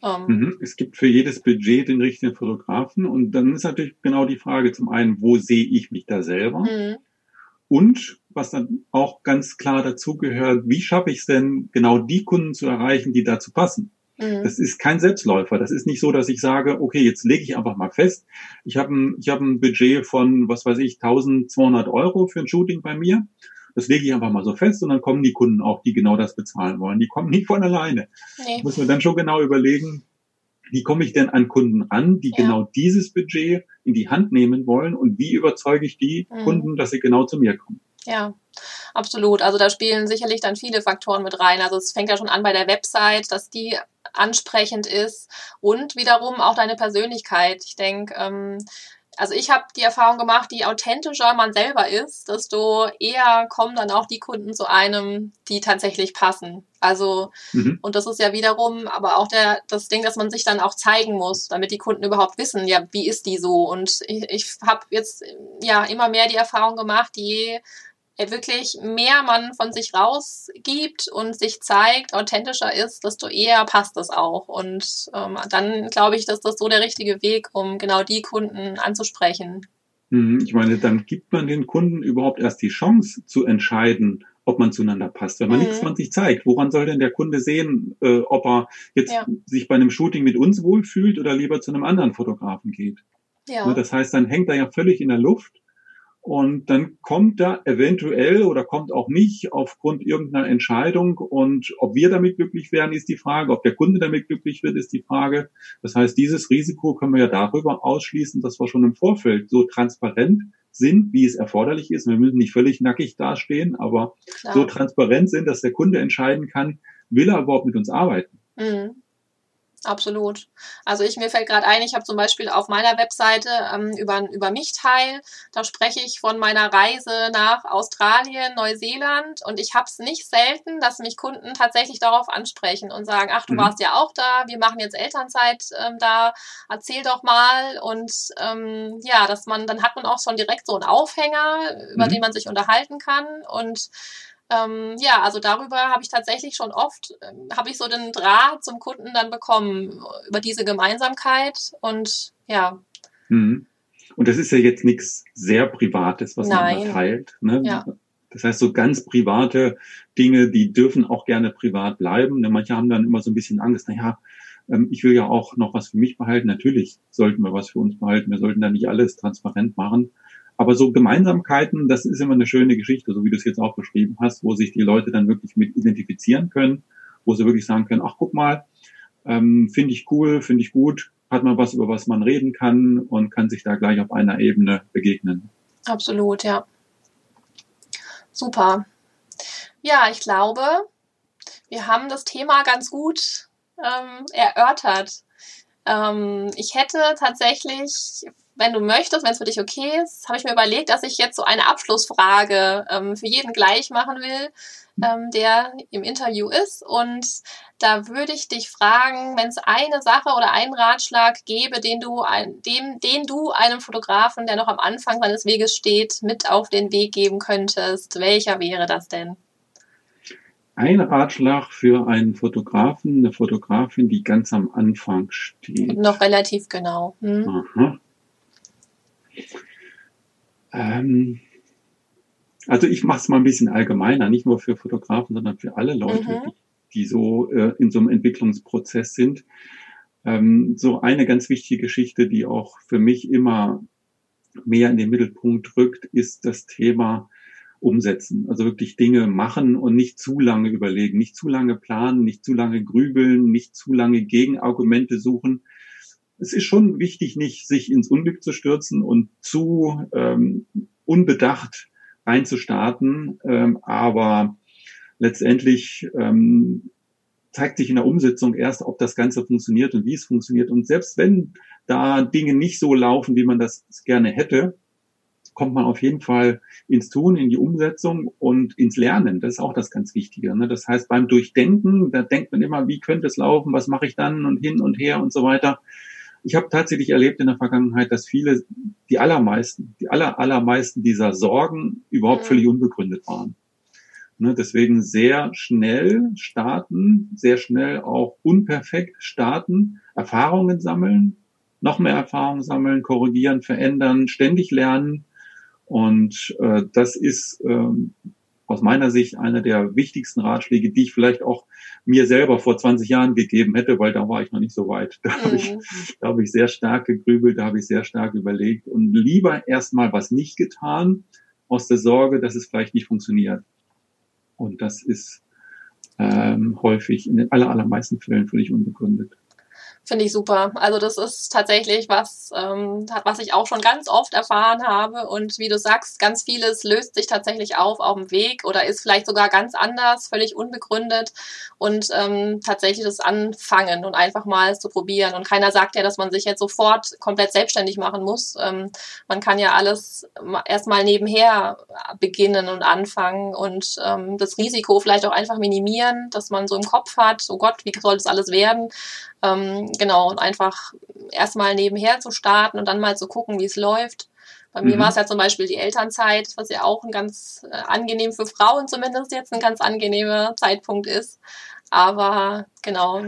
Ähm. Mhm. Es gibt für jedes Budget den richtigen Fotografen und dann ist natürlich genau die Frage zum einen, wo sehe ich mich da selber? Mhm. Und was dann auch ganz klar dazu gehört, wie schaffe ich es denn, genau die Kunden zu erreichen, die dazu passen? Mhm. Das ist kein Selbstläufer. Das ist nicht so, dass ich sage, okay, jetzt lege ich einfach mal fest, ich habe ein, ich hab ein Budget von, was weiß ich, 1200 Euro für ein Shooting bei mir das lege ich einfach mal so fest und dann kommen die Kunden auch, die genau das bezahlen wollen. Die kommen nicht von alleine. Nee. Muss man dann schon genau überlegen, wie komme ich denn an Kunden an, die ja. genau dieses Budget in die Hand nehmen wollen und wie überzeuge ich die mhm. Kunden, dass sie genau zu mir kommen. Ja, absolut. Also da spielen sicherlich dann viele Faktoren mit rein. Also es fängt ja schon an bei der Website, dass die ansprechend ist und wiederum auch deine Persönlichkeit. Ich denke, ähm, also ich habe die Erfahrung gemacht, je authentischer man selber ist, desto eher kommen dann auch die Kunden zu einem, die tatsächlich passen. Also, mhm. und das ist ja wiederum aber auch der, das Ding, dass man sich dann auch zeigen muss, damit die Kunden überhaupt wissen, ja, wie ist die so? Und ich, ich habe jetzt ja immer mehr die Erfahrung gemacht, je wirklich mehr man von sich rausgibt und sich zeigt, authentischer ist, desto eher passt das auch. Und ähm, dann glaube ich, dass das so der richtige Weg, um genau die Kunden anzusprechen. Mhm, ich meine, dann gibt man den Kunden überhaupt erst die Chance zu entscheiden, ob man zueinander passt. Wenn man mhm. nichts von sich zeigt, woran soll denn der Kunde sehen, äh, ob er jetzt ja. sich bei einem Shooting mit uns wohlfühlt oder lieber zu einem anderen Fotografen geht? Ja. Ne, das heißt, dann hängt er ja völlig in der Luft und dann kommt da eventuell oder kommt auch nicht aufgrund irgendeiner Entscheidung. Und ob wir damit glücklich werden, ist die Frage. Ob der Kunde damit glücklich wird, ist die Frage. Das heißt, dieses Risiko können wir ja darüber ausschließen, dass wir schon im Vorfeld so transparent sind, wie es erforderlich ist. Wir müssen nicht völlig nackig dastehen, aber Klar. so transparent sind, dass der Kunde entscheiden kann, will er überhaupt mit uns arbeiten. Mhm. Absolut. Also ich mir fällt gerade ein, ich habe zum Beispiel auf meiner Webseite ähm, über, über mich teil, da spreche ich von meiner Reise nach Australien, Neuseeland und ich habe es nicht selten, dass mich Kunden tatsächlich darauf ansprechen und sagen, ach, du mhm. warst ja auch da, wir machen jetzt Elternzeit ähm, da, erzähl doch mal und ähm, ja, dass man, dann hat man auch schon direkt so einen Aufhänger, über mhm. den man sich unterhalten kann und ähm, ja, also darüber habe ich tatsächlich schon oft, ähm, habe ich so den Draht zum Kunden dann bekommen, über diese Gemeinsamkeit und ja. Mhm. Und das ist ja jetzt nichts sehr Privates, was Nein. man da teilt. Ne? Ja. Das heißt, so ganz private Dinge, die dürfen auch gerne privat bleiben. Ne? Manche haben dann immer so ein bisschen Angst, naja, ähm, ich will ja auch noch was für mich behalten. Natürlich sollten wir was für uns behalten. Wir sollten da nicht alles transparent machen. Aber so Gemeinsamkeiten, das ist immer eine schöne Geschichte, so wie du es jetzt auch beschrieben hast, wo sich die Leute dann wirklich mit identifizieren können, wo sie wirklich sagen können, ach guck mal, ähm, finde ich cool, finde ich gut, hat man was, über was man reden kann und kann sich da gleich auf einer Ebene begegnen. Absolut, ja. Super. Ja, ich glaube, wir haben das Thema ganz gut ähm, erörtert. Ähm, ich hätte tatsächlich wenn du möchtest, wenn es für dich okay ist, habe ich mir überlegt, dass ich jetzt so eine Abschlussfrage ähm, für jeden gleich machen will, ähm, der im Interview ist. Und da würde ich dich fragen, wenn es eine Sache oder einen Ratschlag gäbe, den du, ein, dem, den du einem Fotografen, der noch am Anfang seines Weges steht, mit auf den Weg geben könntest, welcher wäre das denn? Ein Ratschlag für einen Fotografen, eine Fotografin, die ganz am Anfang steht. Noch relativ genau. Hm. Aha. Ähm, also ich mache es mal ein bisschen allgemeiner, nicht nur für Fotografen, sondern für alle Leute, mhm. die, die, so äh, in so einem Entwicklungsprozess sind. Ähm, so eine ganz wichtige Geschichte, die auch für mich immer mehr in den Mittelpunkt rückt, ist das Thema umsetzen. Also wirklich Dinge machen und nicht zu lange überlegen, nicht zu lange planen, nicht zu lange grübeln, nicht zu lange Gegenargumente suchen. Es ist schon wichtig, nicht sich ins Unglück zu stürzen und zu ähm, unbedacht einzustarten, ähm, aber letztendlich ähm, zeigt sich in der Umsetzung erst, ob das Ganze funktioniert und wie es funktioniert. Und selbst wenn da Dinge nicht so laufen, wie man das gerne hätte, kommt man auf jeden Fall ins Tun, in die Umsetzung und ins Lernen. Das ist auch das ganz Wichtige. Ne? Das heißt, beim Durchdenken, da denkt man immer, wie könnte es laufen, was mache ich dann und hin und her und so weiter. Ich habe tatsächlich erlebt in der Vergangenheit, dass viele, die allermeisten, die aller, allermeisten dieser Sorgen überhaupt völlig unbegründet waren. Ne, deswegen sehr schnell starten, sehr schnell auch unperfekt starten, Erfahrungen sammeln, noch mehr Erfahrungen sammeln, korrigieren, verändern, ständig lernen. Und äh, das ist ähm, aus meiner Sicht einer der wichtigsten Ratschläge, die ich vielleicht auch mir selber vor 20 Jahren gegeben hätte, weil da war ich noch nicht so weit. Da mhm. habe ich, da habe ich sehr stark gegrübelt, da habe ich sehr stark überlegt und lieber erstmal was nicht getan, aus der Sorge, dass es vielleicht nicht funktioniert. Und das ist ähm, häufig in den aller, allermeisten Fällen völlig unbegründet. Finde ich super. Also das ist tatsächlich was, ähm, was ich auch schon ganz oft erfahren habe. Und wie du sagst, ganz vieles löst sich tatsächlich auf auf dem Weg oder ist vielleicht sogar ganz anders, völlig unbegründet. Und ähm, tatsächlich das Anfangen und einfach mal zu probieren. Und keiner sagt ja, dass man sich jetzt sofort komplett selbstständig machen muss. Ähm, man kann ja alles erstmal nebenher beginnen und anfangen und ähm, das Risiko vielleicht auch einfach minimieren, dass man so im Kopf hat, oh Gott, wie soll das alles werden? Ähm, genau, und einfach erstmal nebenher zu starten und dann mal zu gucken, wie es läuft. Bei mhm. mir war es ja zum Beispiel die Elternzeit, was ja auch ein ganz äh, angenehm für Frauen zumindest jetzt ein ganz angenehmer Zeitpunkt ist. Aber genau,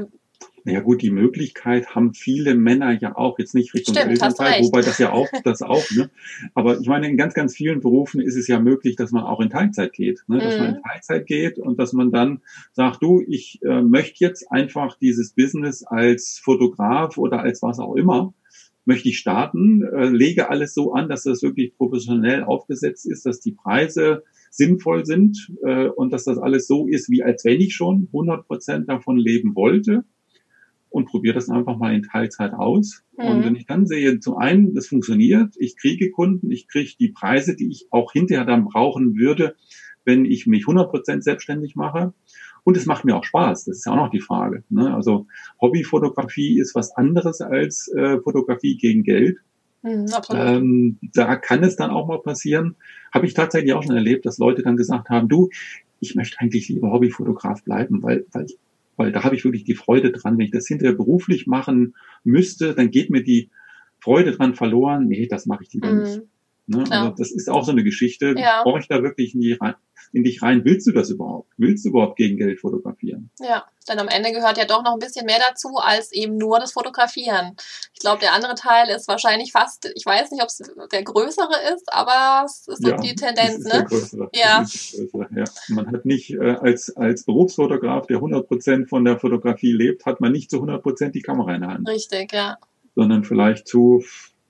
naja gut, die Möglichkeit haben viele Männer ja auch, jetzt nicht Richtung Stimmt, Elternzeit, wobei das ja auch, das auch, ne? Aber ich meine, in ganz, ganz vielen Berufen ist es ja möglich, dass man auch in Teilzeit geht, ne? Dass mhm. man in mhm. Teilzeit geht und dass man dann sagt, du, ich äh, möchte jetzt einfach dieses Business als Fotograf oder als was auch immer, möchte ich starten, äh, lege alles so an, dass das wirklich professionell aufgesetzt ist, dass die Preise sinnvoll sind äh, und dass das alles so ist, wie als wenn ich schon 100 Prozent davon leben wollte und probiere das einfach mal in Teilzeit aus. Mhm. Und wenn ich dann sehe, zum einen, das funktioniert, ich kriege Kunden, ich kriege die Preise, die ich auch hinterher dann brauchen würde, wenn ich mich 100% selbstständig mache. Und es macht mir auch Spaß, das ist ja auch noch die Frage. Ne? Also Hobbyfotografie ist was anderes als äh, Fotografie gegen Geld. Mhm, ähm, da kann es dann auch mal passieren, habe ich tatsächlich auch schon erlebt, dass Leute dann gesagt haben, du, ich möchte eigentlich lieber Hobbyfotograf bleiben, weil, weil ich weil da habe ich wirklich die Freude dran. Wenn ich das hinterher beruflich machen müsste, dann geht mir die Freude dran verloren. Nee, das mache ich lieber mhm. nicht. Ne? Also das ist auch so eine Geschichte. Ja. Brauche ich da wirklich in, die, in dich rein? Willst du das überhaupt? Willst du überhaupt gegen Geld fotografieren? Ja, denn am Ende gehört ja doch noch ein bisschen mehr dazu als eben nur das Fotografieren. Ich glaube, der andere Teil ist wahrscheinlich fast, ich weiß nicht, ob es der größere ist, aber es ist ja, die Tendenz, ne? Ja. Ja. Man hat nicht äh, als, als Berufsfotograf, der 100 Prozent von der Fotografie lebt, hat man nicht zu 100 Prozent die Kamera in der Hand. Richtig, ja. Sondern vielleicht zu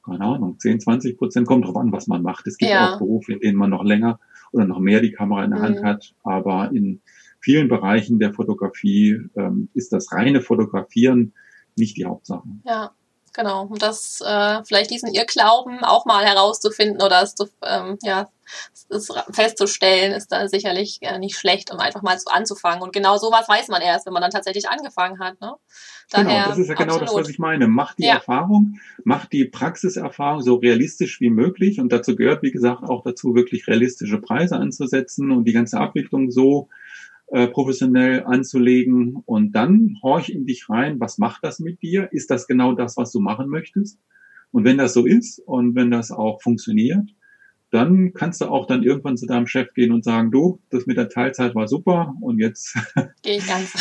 keine Ahnung, 10, 20 Prozent, kommt drauf an, was man macht. Es gibt ja. auch Berufe, in denen man noch länger oder noch mehr die Kamera in der mhm. Hand hat, aber in vielen Bereichen der Fotografie ähm, ist das reine Fotografieren nicht die Hauptsache. Ja, genau. Und das äh, vielleicht diesen Irrglauben auch mal herauszufinden oder es zu, ähm, ja, es festzustellen, ist da sicherlich äh, nicht schlecht, um einfach mal so anzufangen. Und genau sowas weiß man erst, wenn man dann tatsächlich angefangen hat. Ne? Daher, genau, das ist ja genau absolut. das, was ich meine. Macht die ja. Erfahrung, macht die Praxiserfahrung so realistisch wie möglich. Und dazu gehört, wie gesagt, auch dazu, wirklich realistische Preise anzusetzen und die ganze Abwicklung so äh, professionell anzulegen. Und dann horch in dich rein, was macht das mit dir? Ist das genau das, was du machen möchtest? Und wenn das so ist und wenn das auch funktioniert, dann kannst du auch dann irgendwann zu deinem Chef gehen und sagen, du, das mit der Teilzeit war super und jetzt gehe ich ganz.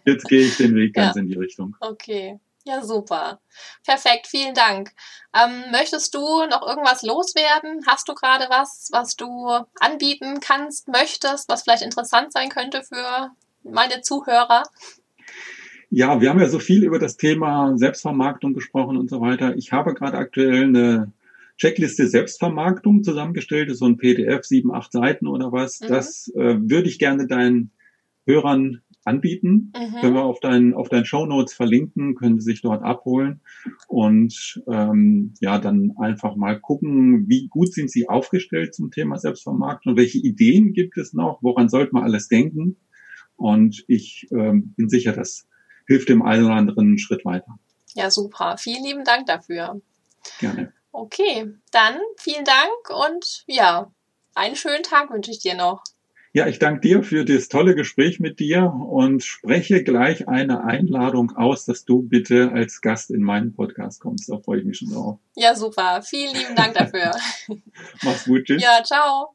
jetzt gehe ich den Weg ganz ja. in die Richtung. Okay. Ja, super. Perfekt, vielen Dank. Ähm, möchtest du noch irgendwas loswerden? Hast du gerade was, was du anbieten kannst, möchtest, was vielleicht interessant sein könnte für meine Zuhörer? Ja, wir haben ja so viel über das Thema Selbstvermarktung gesprochen und so weiter. Ich habe gerade aktuell eine Checkliste Selbstvermarktung zusammengestellt ist, so ein PDF, sieben, acht Seiten oder was. Mhm. Das äh, würde ich gerne deinen Hörern anbieten. Mhm. Können wir auf deinen auf deinen Show Notes verlinken, können Sie sich dort abholen und ähm, ja dann einfach mal gucken, wie gut sind Sie aufgestellt zum Thema Selbstvermarktung, welche Ideen gibt es noch, woran sollte man alles denken? Und ich ähm, bin sicher, das hilft dem einen oder anderen einen Schritt weiter. Ja, super. Vielen lieben Dank dafür. Gerne. Okay, dann vielen Dank und ja, einen schönen Tag wünsche ich dir noch. Ja, ich danke dir für das tolle Gespräch mit dir und spreche gleich eine Einladung aus, dass du bitte als Gast in meinen Podcast kommst. Da freue ich mich schon drauf. Ja, super. Vielen lieben Dank dafür. Mach's gut. Tschüss. Ja, ciao.